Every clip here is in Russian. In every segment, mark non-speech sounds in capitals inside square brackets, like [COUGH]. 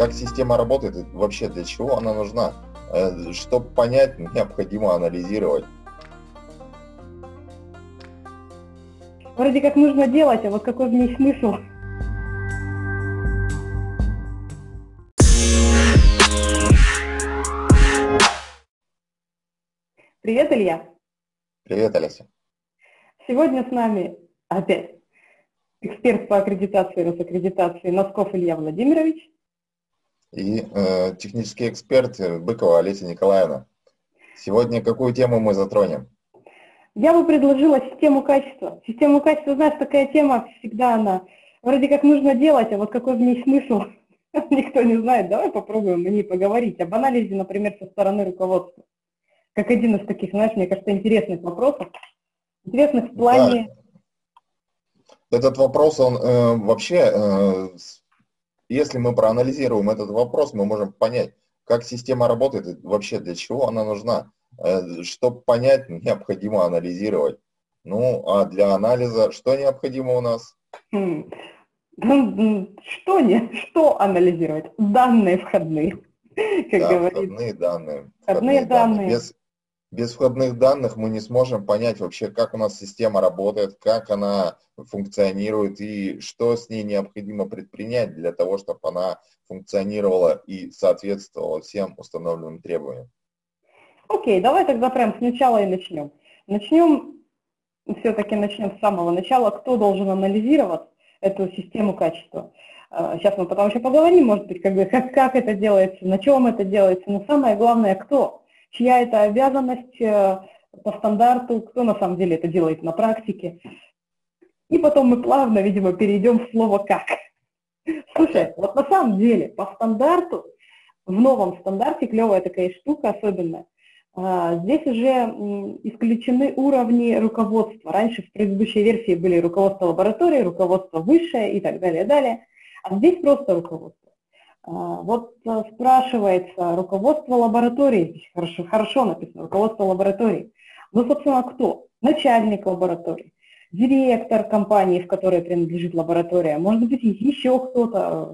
как система работает, и вообще для чего она нужна. Э, Чтобы понять, необходимо анализировать. Вроде как нужно делать, а вот какой в ней смысл? Привет, Илья. Привет, Олеся. Сегодня с нами опять эксперт по аккредитации и Росаккредитации Носков Илья Владимирович. И э, технический эксперт Быкова Олеся Николаевна. Сегодня какую тему мы затронем? Я бы предложила систему качества. Систему качества, знаешь, такая тема всегда она вроде как нужно делать, а вот какой в ней смысл, [LAUGHS] никто не знает. Давай попробуем о ней поговорить. Об анализе, например, со стороны руководства. Как один из таких, знаешь, мне кажется, интересных вопросов. Интересных в плане... Да. Этот вопрос, он э, вообще, э, если мы проанализируем этот вопрос, мы можем понять, как система работает и вообще для чего она нужна. Э, Чтобы понять, [LAUGHS] необходимо анализировать. Ну, а для анализа что необходимо у нас? Хм. Ну, что не, что анализировать? Данные входные, [LAUGHS] как да, говорится. входные данные. Входные, входные данные. данные. Без, без входных данных мы не сможем понять вообще, как у нас система работает, как она функционирует и что с ней необходимо предпринять для того, чтобы она функционировала и соответствовала всем установленным требованиям. Окей, давай тогда прям сначала и начнем. Начнем, все-таки начнем с самого начала, кто должен анализировать эту систему качества. Сейчас а, мы потом еще поговорим, может быть, как, как, как это делается, на чем это делается, но самое главное, кто, чья это обязанность э, по стандарту, кто на самом деле это делает на практике. И потом мы плавно, видимо, перейдем в слово «как». Слушай, вот на самом деле по стандарту, в новом стандарте, клевая такая штука особенная, а, здесь уже исключены уровни руководства. Раньше в предыдущей версии были руководство лаборатории, руководство высшее и так далее, далее. А здесь просто руководство. А, вот а, спрашивается руководство лаборатории, здесь хорошо, хорошо написано, руководство лаборатории. Ну, собственно, кто? Начальник лаборатории, директор компании, в которой принадлежит лаборатория, может быть, еще кто-то.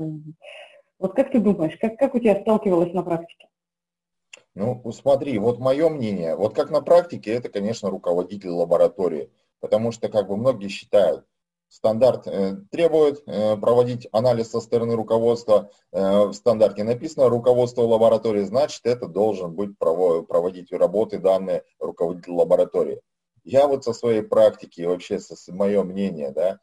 Вот как ты думаешь, как, как у тебя сталкивалось на практике? Ну, смотри, вот мое мнение, вот как на практике, это, конечно, руководитель лаборатории, потому что, как бы, многие считают, стандарт э, требует э, проводить анализ со стороны руководства, э, в стандарте написано руководство лаборатории, значит, это должен быть проводить работы данные руководитель лаборатории. Я вот со своей практики, вообще со, мое мнение, да,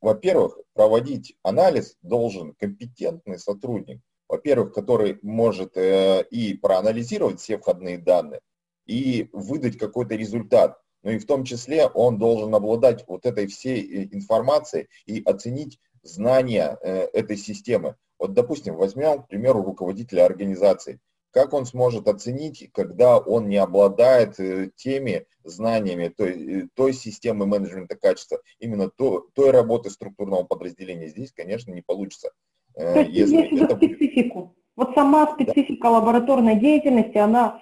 во-первых, проводить анализ должен компетентный сотрудник, во-первых, который может и проанализировать все входные данные, и выдать какой-то результат. Ну и в том числе он должен обладать вот этой всей э, информацией и оценить знания э, этой системы. Вот, допустим, возьмем, к примеру, руководителя организации. Как он сможет оценить, когда он не обладает э, теми знаниями той, той системы менеджмента качества, именно то, той работы структурного подразделения? Здесь, конечно, не получится. То есть если это... специфику. Вот сама специфика да. лабораторной деятельности, она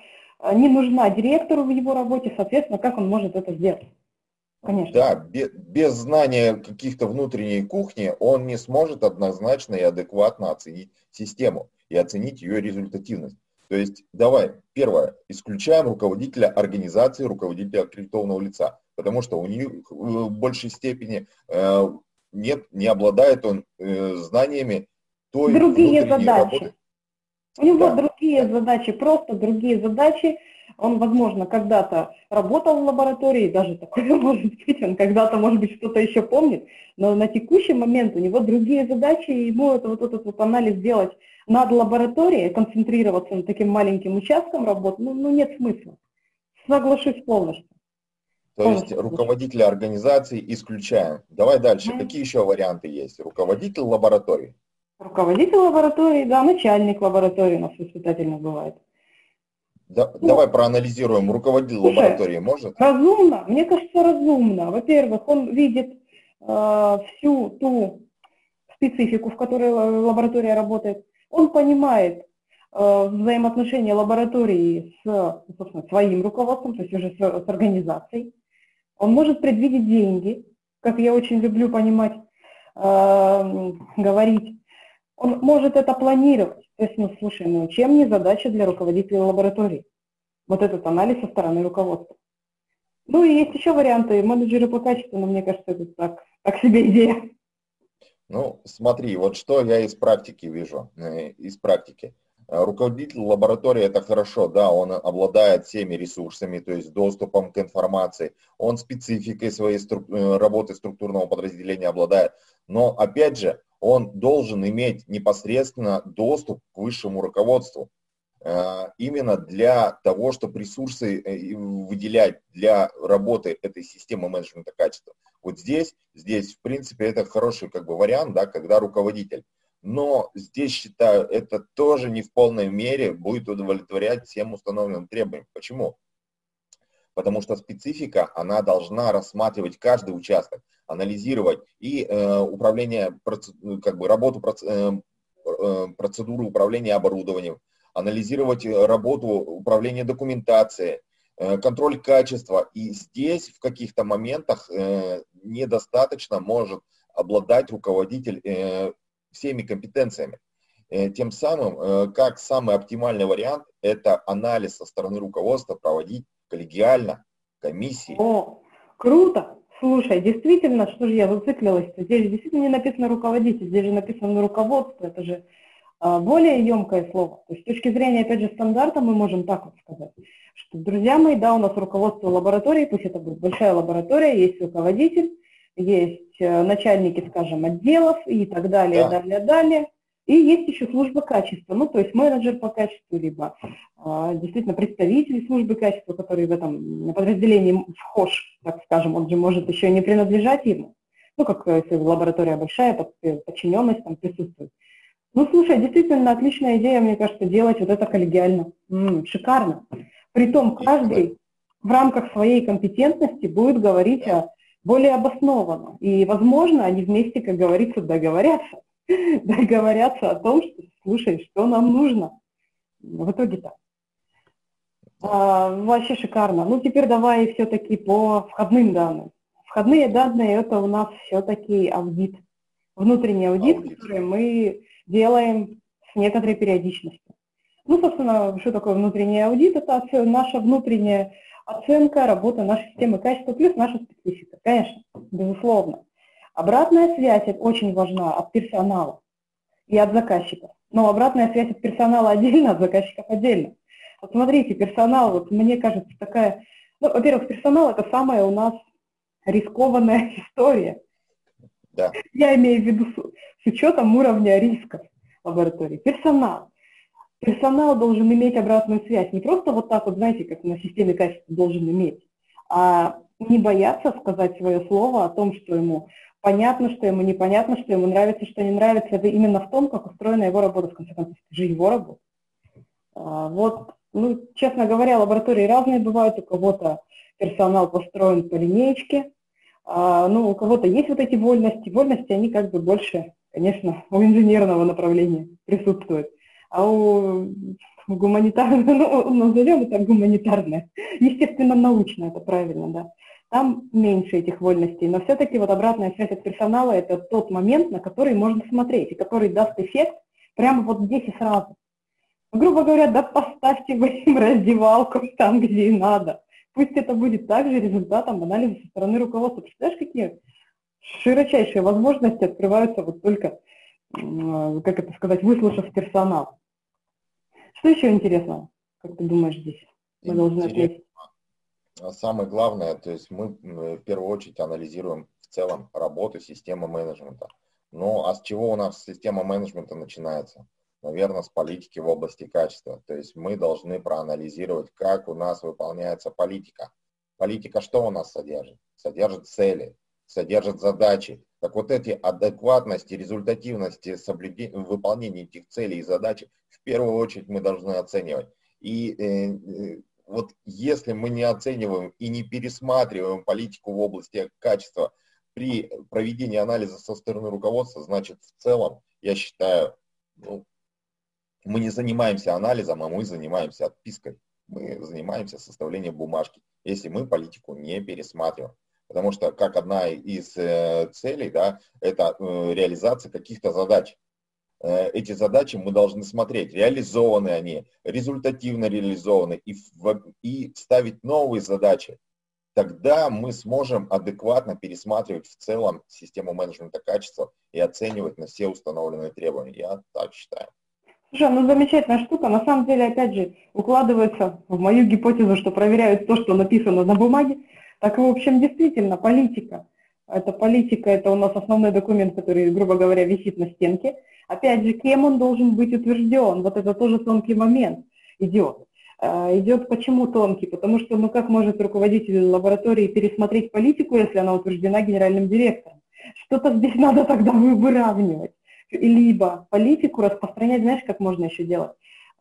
не нужна директору в его работе, соответственно, как он может это сделать? Конечно. Да, без, без знания каких-то внутренней кухни он не сможет однозначно и адекватно оценить систему и оценить ее результативность. То есть, давай, первое, исключаем руководителя организации, руководителя аккредитованного лица, потому что у них в большей степени э, нет, не обладает он э, знаниями той другие задачи. Работы. У него да. Другие задачи, просто другие задачи. Он, возможно, когда-то работал в лаборатории, даже такое [LAUGHS] может быть, он когда-то, может быть, что-то еще помнит, но на текущий момент у него другие задачи, и ему это, вот этот вот анализ делать над лабораторией, концентрироваться на таким маленьким участком работы, ну, ну нет смысла. Соглашусь полностью. То есть руководителя организации исключаем. Давай дальше. Mm. Какие еще варианты есть? Руководитель лаборатории. Руководитель лаборатории, да, начальник лаборатории у нас испытательно бывает. Да, ну, давай проанализируем, руководитель слушай, лаборатории может? Разумно, мне кажется, разумно. Во-первых, он видит э, всю ту специфику, в которой лаборатория работает. Он понимает э, взаимоотношения лаборатории с собственно, своим руководством, то есть уже с, с организацией. Он может предвидеть деньги, как я очень люблю понимать, э, говорить Он может это планировать. То есть, ну, слушай, ну, чем не задача для руководителя лаборатории? Вот этот анализ со стороны руководства. Ну и есть еще варианты. Менеджеры по качеству, но мне кажется, это так, так себе идея. Ну, смотри, вот что я из практики вижу, э, из практики. Э, руководитель лаборатории это хорошо, да, он обладает всеми ресурсами, то есть доступом к информации, он спецификой своей струк... Э, работы структурного подразделения обладает, но опять же, он должен иметь непосредственно доступ к высшему руководству. Э, именно для того, чтобы ресурсы э, выделять для работы этой системы менеджмента качества. Вот здесь, здесь, в принципе, это хороший как бы вариант, да, когда руководитель. Но здесь, считаю, это тоже не в полной мере будет удовлетворять всем установленным требованиям. Почему? Потому что специфика, она должна рассматривать каждый участок, анализировать и э, управление, как бы работу, э, э, процедуры управления оборудованием, анализировать э, работу управления документацией, э, контроль качества. И здесь в каких-то моментах недостаточно может обладать руководитель всеми компетенциями. Тем самым, как самый оптимальный вариант, это анализ со стороны руководства проводить коллегиально, комиссии. О, круто! Слушай, действительно, что же я зациклилась? Здесь действительно не написано руководитель, здесь же написано руководство, это же а, более емкое слово. То есть с точки зрения, опять же, стандарта мы можем так вот сказать, что, друзья мои, да, у нас руководство лаборатории, пусть это будет большая лаборатория, есть руководитель, есть э, начальники, скажем, отделов и так далее, да. далее, далее. И есть еще служба качества, ну, то есть менеджер по качеству, либо а, действительно представители службы качества, которые в этом подразделении вхож, так скажем, он же может еще не принадлежать ему. Ну, как если лаборатория большая, подчиненность там присутствует. Ну, слушай, действительно отличная идея, мне кажется, делать вот это коллегиально. М-м, шикарно. Притом каждый в рамках своей компетентности будет говорить о более обоснованно. И, возможно, они вместе, как говорится, договорятся. [LAUGHS] Договорятся о том, что, слушай, что нам нужно. В итоге так. А, вообще шикарно. Ну, теперь давай все-таки по входным данным. Входные данные – это у нас все-таки аудит. Внутренний аудит, аудит, который мы делаем с некоторой периодичностью. Ну, собственно, что такое внутренний аудит? Это наша внутренняя оценка работы нашей системы качества плюс наша специфика. Конечно, безусловно. Обратная связь очень важна от персонала и от заказчиков. Но обратная связь от персонала отдельно, от заказчиков отдельно. Вот смотрите, персонал, вот мне кажется, такая... Ну, во-первых, персонал – это самая у нас рискованная [LAUGHS] история. Да. Я имею в виду с учетом уровня рисков лаборатории. Персонал. Персонал должен иметь обратную связь. Не просто вот так вот, знаете, как на системе качества должен иметь, а не бояться сказать свое слово о том, что ему понятно, что ему непонятно, что ему нравится, что не нравится. Это именно в том, как устроена его работа, в конце концов. Же его работа. А, вот, ну, честно говоря, лаборатории разные бывают. У кого-то персонал построен по линейке, а, ну, у кого-то есть вот эти вольности. Вольности, они как бы больше конечно, у инженерного направления присутствует. А у гуманитарного, [LAUGHS] ну, назовем это гуманитарное, естественно, научное, это правильно, да. Там меньше этих вольностей, но все-таки вот обратная связь от персонала – это тот момент, на который можно смотреть, и который даст эффект прямо вот здесь и сразу. Грубо говоря, да поставьте вы им раздевалку там, где и надо. Пусть это будет также результатом анализа со стороны руководства. Представляешь, какие широчайшие возможности открываются вот только, как это сказать, выслушав персонал. Что еще интересного, как ты думаешь, здесь мы должны отметить? Самое главное, то есть мы в первую очередь анализируем в целом работу системы менеджмента. Ну а с чего у нас система менеджмента начинается? Наверное, с политики в области качества. То есть мы должны проанализировать, как у нас выполняется политика. Политика что у нас содержит? Содержит цели, содержат задачи. Так вот эти адекватности, результативности выполнения этих целей и задач в первую очередь мы должны оценивать. И э, э, вот если мы не оцениваем и не пересматриваем политику в области качества при проведении анализа со стороны руководства, значит в целом, я считаю, ну, мы не занимаемся анализом, а мы занимаемся отпиской. Мы занимаемся составлением бумажки, если мы политику не пересматриваем. Потому что как одна из э, целей, да, это э, реализация каких-то задач. э, эти задачи мы должны смотреть, реализованы они, результативно реализованы, и, и ставить новые задачи. Тогда мы сможем адекватно пересматривать в целом систему менеджмента качества и оценивать на все установленные требования. Я так считаю. Слушай, ну замечательная штука. На самом деле, опять же, укладывается в мою гипотезу, что проверяют то, что написано на бумаге. Так, в общем, действительно, политика. Это политика, это у нас основной документ, который, грубо говоря, висит на стенке. Опять же, кем он должен быть утвержден? Вот это тоже тонкий момент идет. А, идет почему тонкий? Потому что, ну как может руководитель лаборатории пересмотреть политику, если она утверждена генеральным директором? Что-то здесь [LAUGHS] надо тогда выравнивать либо политику распространять, знаешь, как можно еще делать?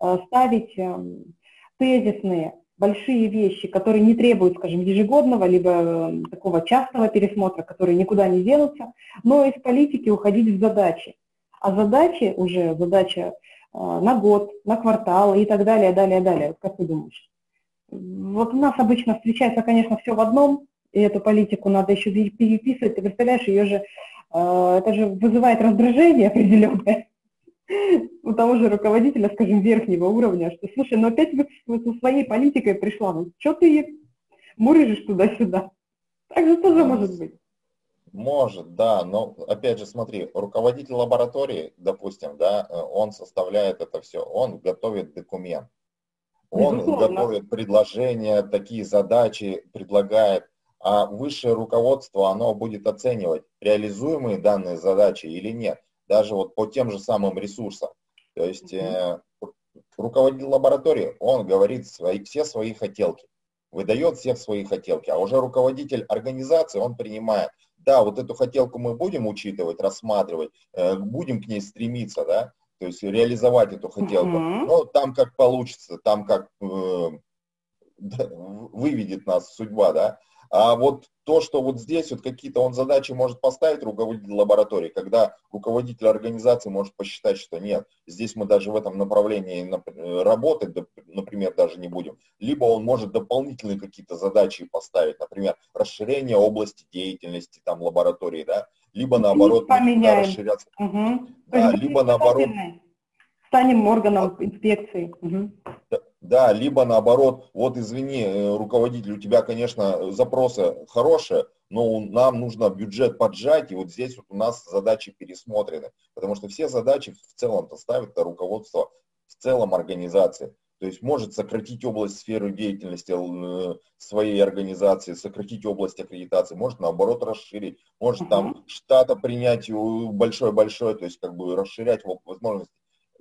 Э, ставить эм, тезисные большие вещи, которые не требуют, скажем, ежегодного, либо эм, такого частого пересмотра, которые никуда не денутся, но из политики уходить в задачи. А задачи уже, задача э, на год, на квартал и так далее, далее, далее. Как ты думаешь? Вот у нас обычно встречается, конечно, все в одном, и эту политику надо еще переписывать. Ты представляешь, ее же а, это же вызывает раздражение определенное у того же руководителя, скажем, верхнего уровня, что, слушай, ну опять вы со своей политикой пришла, ну что ты мурыжишь туда-сюда? Так же тоже может быть. Может, да, но опять же, смотри, руководитель лаборатории, допустим, да, он составляет это все, он готовит документ, он Безусловно. готовит предложения, такие задачи предлагает, а высшее руководство, оно будет оценивать, реализуемые данные задачи или нет, даже вот по тем же самым ресурсам. То есть э, руководитель лаборатории, он говорит свои, все свои хотелки, выдает все свои хотелки, а уже руководитель организации, он принимает, да, вот эту хотелку мы будем учитывать, рассматривать, э, будем к ней стремиться, да, то есть реализовать эту хотелку, uh-huh. но там как получится, там как э, [LAUGHS] выведет нас судьба, да, а вот то, что вот здесь вот какие-то он задачи может поставить руководитель лаборатории, когда руководитель организации может посчитать, что нет, здесь мы даже в этом направлении работать, например, даже не будем. Либо он может дополнительные какие-то задачи поставить, например, расширение области деятельности там лаборатории, да, либо наоборот расширяться. Угу. Да, либо наоборот станем органом инспекции. Угу. Да, либо наоборот, вот извини, э, руководитель, у тебя, конечно, запросы хорошие, но нам нужно бюджет поджать, и вот здесь вот у нас задачи пересмотрены, потому что все задачи в целом-то ставит руководство в целом организации. То есть может сократить область сферы деятельности э, своей организации, сократить область аккредитации, может наоборот расширить, может там штата принять большой-большой, то есть как бы расширять возможности.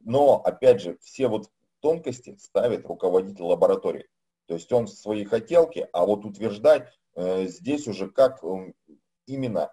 Но, опять же, все вот тонкости ставит руководитель лаборатории. То есть он свои хотелки, а вот утверждать э, здесь уже как э, именно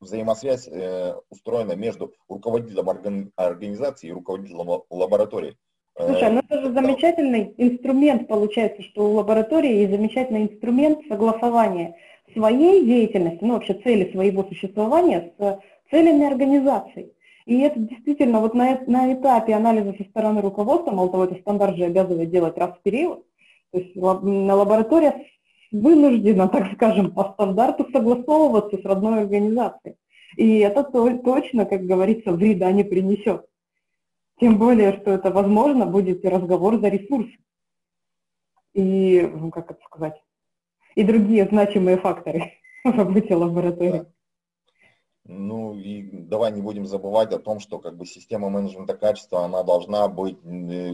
взаимосвязь э, устроена между руководителем органи организации и руководителем лаборатории. Э, Слушай, ну это же замечательный инструмент получается, что у лаборатории есть замечательный инструмент согласования своей деятельности, ну вообще цели своего существования с целями организации. И это действительно вот на, на этапе анализа со стороны руководства, мало того, это стандарт же обязывает делать раз в период, то есть на лаборатория вынуждена, [LAUGHS] так скажем, по стандарту согласовываться с родной организацией. И это точно, как говорится, вреда не принесет. Тем более, что это, возможно, будет разговор за ресурс. И, ну, как это сказать, и другие значимые факторы [LAUGHS] в работе лаборатории. Ну и давай не будем забывать о том, что как бы система менеджмента качества, она должна быть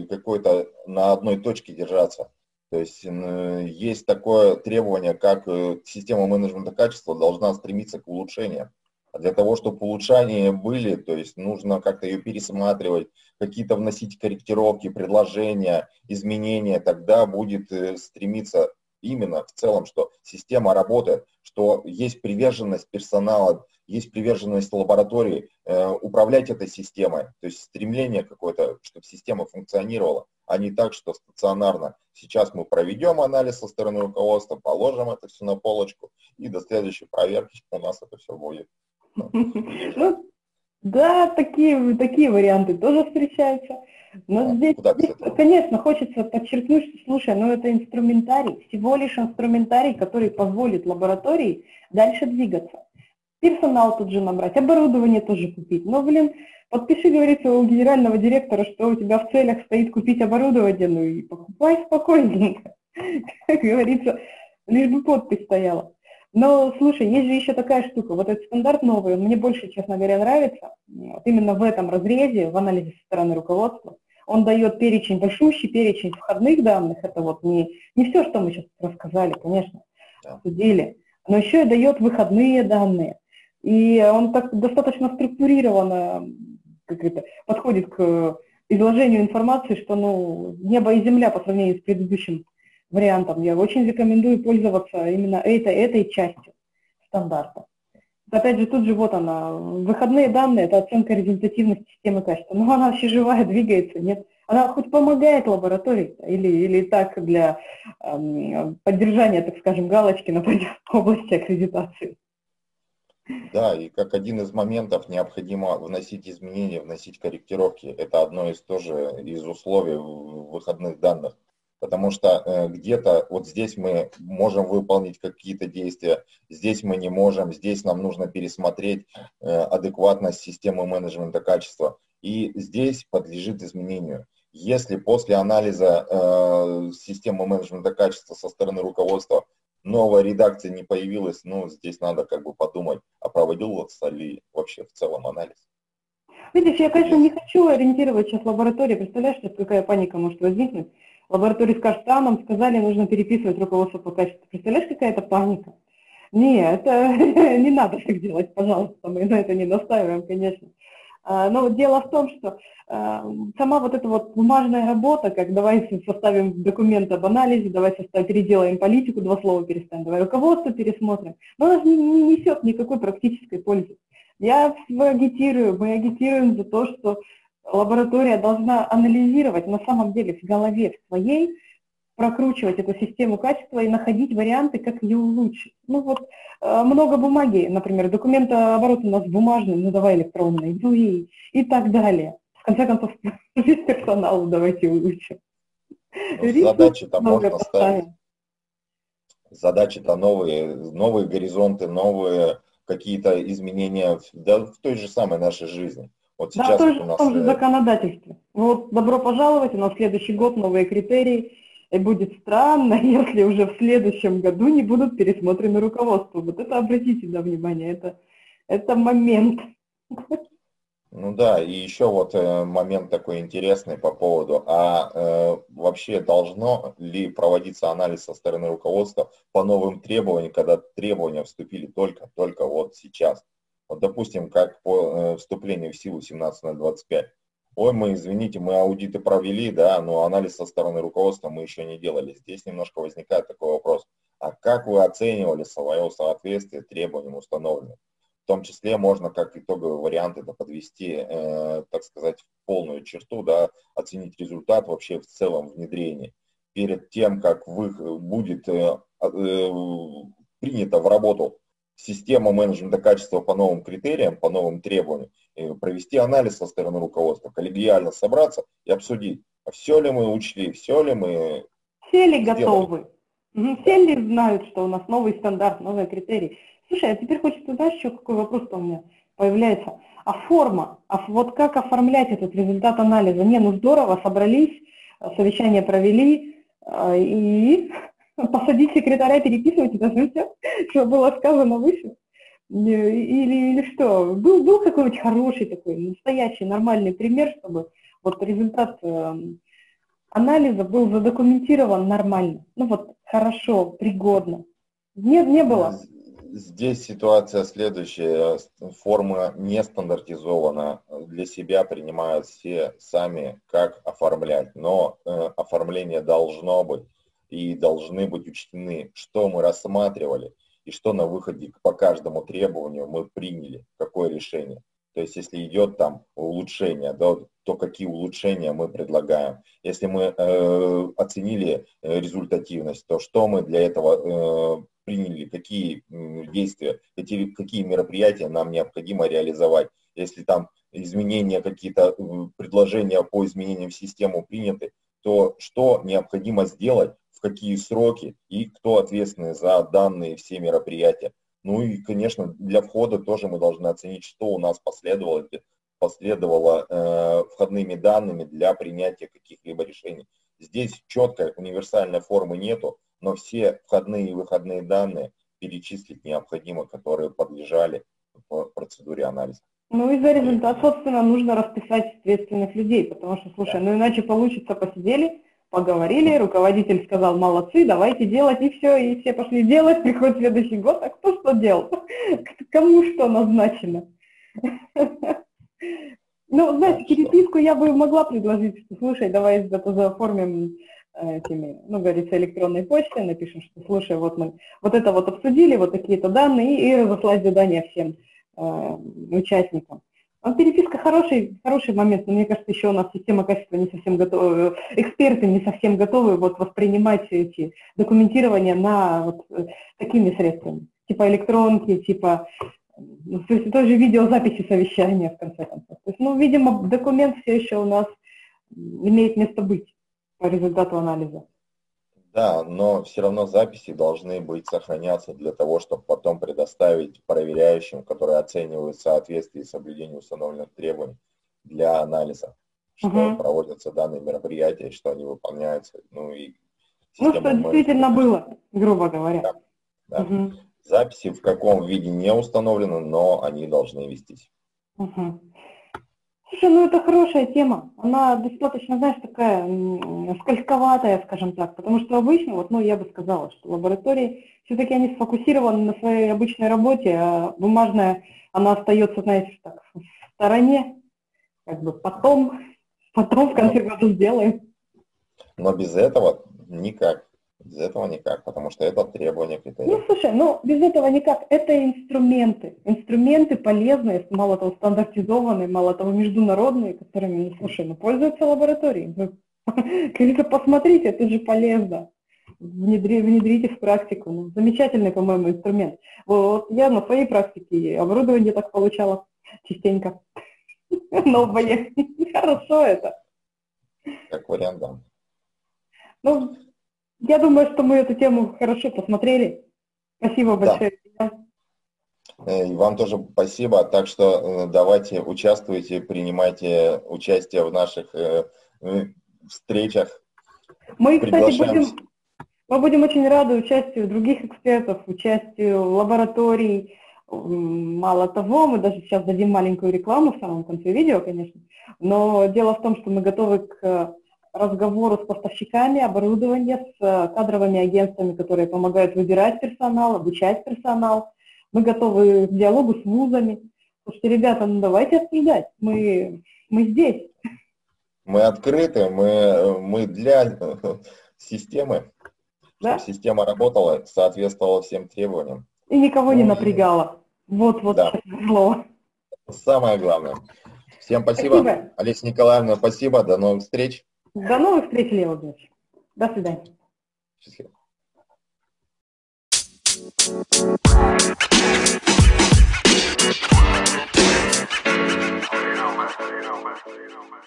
какой-то на одной точке держаться. То есть есть такое требование, как э, система менеджмента качества должна стремиться к улучшению. А для того, чтобы улучшения были, то есть нужно как-то ее пересматривать, какие-то вносить корректировки, предложения, изменения, тогда будет э, стремиться именно в целом, что система работает, что есть приверженность персонала есть приверженность лаборатории э, управлять этой системой, то есть стремление какое-то, чтобы система функционировала, а не так, что стационарно. Сейчас мы проведем анализ со стороны руководства, положим это все на полочку, и до следующей проверки у нас это все будет. Ну, да, такие, такие варианты тоже встречаются. Но а, здесь, здесь конечно, хочется подчеркнуть, что, слушай, ну это инструментарий, всего лишь инструментарий, который позволит лаборатории дальше двигаться. Персонал тут же набрать, оборудование тоже купить. Но, блин, подпиши, говорится, у генерального директора, что у тебя в целях стоит купить оборудование, ну и покупай спокойненько. Как говорится, лишь бы подпись стояла. Но, слушай, есть же еще такая штука, вот этот стандарт новый, мне больше, честно говоря, нравится, вот именно в этом разрезе, в анализе со стороны руководства. Он дает перечень, большущий перечень входных данных, это вот не, не все, что мы сейчас рассказали, конечно, обсудили, но еще и дает выходные данные. И он так достаточно структурированно как это, подходит к изложению информации, что ну, небо и земля по сравнению с предыдущим вариантом. Я очень рекомендую пользоваться именно этой, этой частью стандарта. Опять же, тут же вот она, выходные данные, это оценка результативности системы качества. Но она вообще живая, двигается, нет? Она хоть помогает лаборатории или, или так для эм, поддержания, так скажем, галочки на [LAUGHS] области аккредитации. Да, и как один из моментов необходимо вносить изменения, вносить корректировки. Это одно из тоже из условий выходных данных. Потому что э, где-то вот здесь мы можем выполнить какие-то действия, здесь мы не можем, здесь нам нужно пересмотреть э, адекватность системы менеджмента качества. И здесь подлежит изменению. Если после анализа э, системы менеджмента качества со стороны руководства новая редакция не появилась, ну, здесь надо как бы подумать, а проводился ли вообще в целом анализ. Видишь, я, конечно, не хочу ориентировать сейчас лабораторию. Представляешь, сейчас какая паника может возникнуть? Лаборатория скажет, а, нам сказали, нужно переписывать руководство по качеству. Представляешь, какая это паника? Нет, это [LAUGHS] не надо так делать, пожалуйста, мы на это не настаиваем, конечно. А, но дело в том, что а, сама вот эта вот бумажная работа, как давай составим документ об анализе, давай составим, переделаем политику, два слова переставим, давай руководство пересмотрим, но она не, не несет никакой практической пользы. Я агитирую, мы агитируем за то, что лаборатория должна анализировать на самом деле в голове в своей, прокручивать эту систему качества и находить варианты, как ее улучшить. Ну вот э, много бумаги, например, документооборот у нас бумажный, ну давай электронный, ну и, и так далее. В конце концов, [LAUGHS] весь персонал давайте улучшим. Ну, задачи-то можно ставить. Задачи-то новые, новые горизонты, новые какие-то изменения да, в той же самой нашей жизни. Вот сейчас да, в том же, у нас... том же э, законодательстве. Вот добро пожаловать, у нас следующий год новые критерии, и будет странно, [LAUGHS] если уже в следующем году не будут пересмотрены руководства. Вот это обратите на внимание, это, это момент. Ну да, и еще вот э, момент такой интересный по поводу, а э, вообще должно ли проводиться анализ со стороны руководства по новым требованиям, когда требования вступили только, только вот сейчас? Вот допустим, как по э, вступлению в силу 17 на 25 ой, мы, извините, мы аудиты провели, да, но анализ со стороны руководства мы еще не делали. Здесь немножко возникает такой вопрос. А как вы оценивали свое соответствие требованиям установленным? В том числе можно как итоговый вариант это подвести, э, так сказать, в полную черту, да, оценить результат вообще в целом внедрения. Перед тем, как вы, будет э, э, принято в работу система менеджмента качества по новым критериям, по новым требованиям, провести анализ со стороны руководства, коллегиально собраться и обсудить, а все ли мы учли, все ли мы Все ли сделали. готовы? Все ли знают, что у нас новый стандарт, новые критерии? Слушай, а теперь хочется, знаешь, еще какой вопрос у меня появляется? А форма, а вот как оформлять этот результат анализа? Не, ну здорово, собрались, совещание провели, а, и посадить секретаря, переписывать это все, что было сказано выше. Или, или что? Был, был какой-нибудь хороший такой, настоящий, нормальный пример, чтобы вот результат э, анализа был задокументирован нормально. Ну вот хорошо, пригодно. Не, не было. Здесь ситуация следующая. Форма не стандартизована. Для себя принимают все сами, как оформлять. Но э, оформление должно быть и должны быть учтены, что мы рассматривали и что на выходе по каждому требованию мы приняли, какое решение. То есть если идет там улучшение, да, то какие улучшения мы предлагаем. Если мы э, оценили э, результативность, то что мы для этого э, приняли, какие действия, какие, какие мероприятия нам необходимо реализовать. Если там изменения, какие-то предложения по изменениям в систему приняты, то что необходимо сделать в какие сроки и кто ответственный за данные все мероприятия. Ну и, конечно, для входа тоже мы должны оценить, что у нас последовало, последовало э, входными данными для принятия каких-либо решений. Здесь четкой универсальной формы нету, но все входные и выходные данные перечислить необходимо, которые подлежали в процедуре анализа. Ну и за результат, собственно, нужно расписать ответственных людей, потому что, слушай, ну иначе получится, посидели, поговорили, руководитель сказал, молодцы, давайте делать, и все, и все пошли делать, приходит следующий год, а кто что делал? Кому что назначено? Ну, знаете, переписку я бы могла предложить, что, слушай, давай это заоформим э, этими, ну, говорится, электронной почтой, напишем, что, слушай, вот мы вот это вот обсудили, вот такие-то данные, и разослать задания всем э, участникам. А переписка хороший, хороший момент, но мне кажется, еще у нас система качества не совсем готова, эксперты не совсем готовы вот воспринимать эти документирования на вот э, такими средствами, типа электронки, типа ну, то есть тоже видеозаписи совещания, в конце концов. То есть, ну, видимо, документ все еще у нас имеет место быть по результату анализа. Да, но все равно записи должны быть сохраняться для того, чтобы потом предоставить проверяющим, которые оценивают соответствие и соблюдение установленных требований для анализа, что угу. проводятся данные мероприятия, что они выполняются. Ну, и ну что действительно было, грубо говоря. Да, да. Угу. Записи в каком виде не установлены, но они должны вестись. Угу. Слушай, ну это хорошая тема. Она достаточно, знаешь, такая скользковатая, скажем так, потому что обычно, вот, ну, я бы сказала, что лаборатории все-таки они сфокусированы на своей обычной работе, а бумажная, она остается, знаете, так, в стороне, как бы потом, потом в конце года сделаем. Но без этого никак. Без этого никак, потому что это требование критерия. Ну, слушай, ну, без этого никак. Это инструменты. Инструменты полезные, мало того, стандартизованные, мало того, международные, которыми, ну, слушай, ну, пользуются лаборатории. [LAUGHS] Вы, говорится, посмотрите, это же полезно. Внедри, внедрите в практику. Ну, замечательный, по-моему, инструмент. Вот я на своей практике оборудование так получала частенько. [LAUGHS] Новое. [LAUGHS] Хорошо это. Как вариант, да. Ну, я думаю, что мы эту тему хорошо посмотрели. Спасибо большое. Да. Э, и вам тоже спасибо. Так что э, давайте участвуйте, принимайте участие в наших э, встречах. Мы, кстати, будем, мы будем очень рады участию других экспертов, участию лабораторий. Мало того, мы даже сейчас дадим маленькую рекламу в самом конце видео, конечно. Но дело в том, что мы готовы к разговору с поставщиками оборудования, с э, кадровыми агентствами, которые помогают выбирать персонал, обучать персонал. Мы готовы к диалогу с вузами. Слушайте, ребята, ну давайте обсуждать. Мы, мы здесь. Мы открыты, мы, мы для [LAUGHS] системы, да? чтобы система работала, соответствовала всем требованиям. И никого ну, не напрягала. Вот, вот да. слово. Самое главное. Всем спасибо. спасибо. Олеся Николаевна, спасибо. До новых встреч. До новых встреч, Лео Георгиевич. До свидания. Счастливо. You know, man. You know, man. You know, man.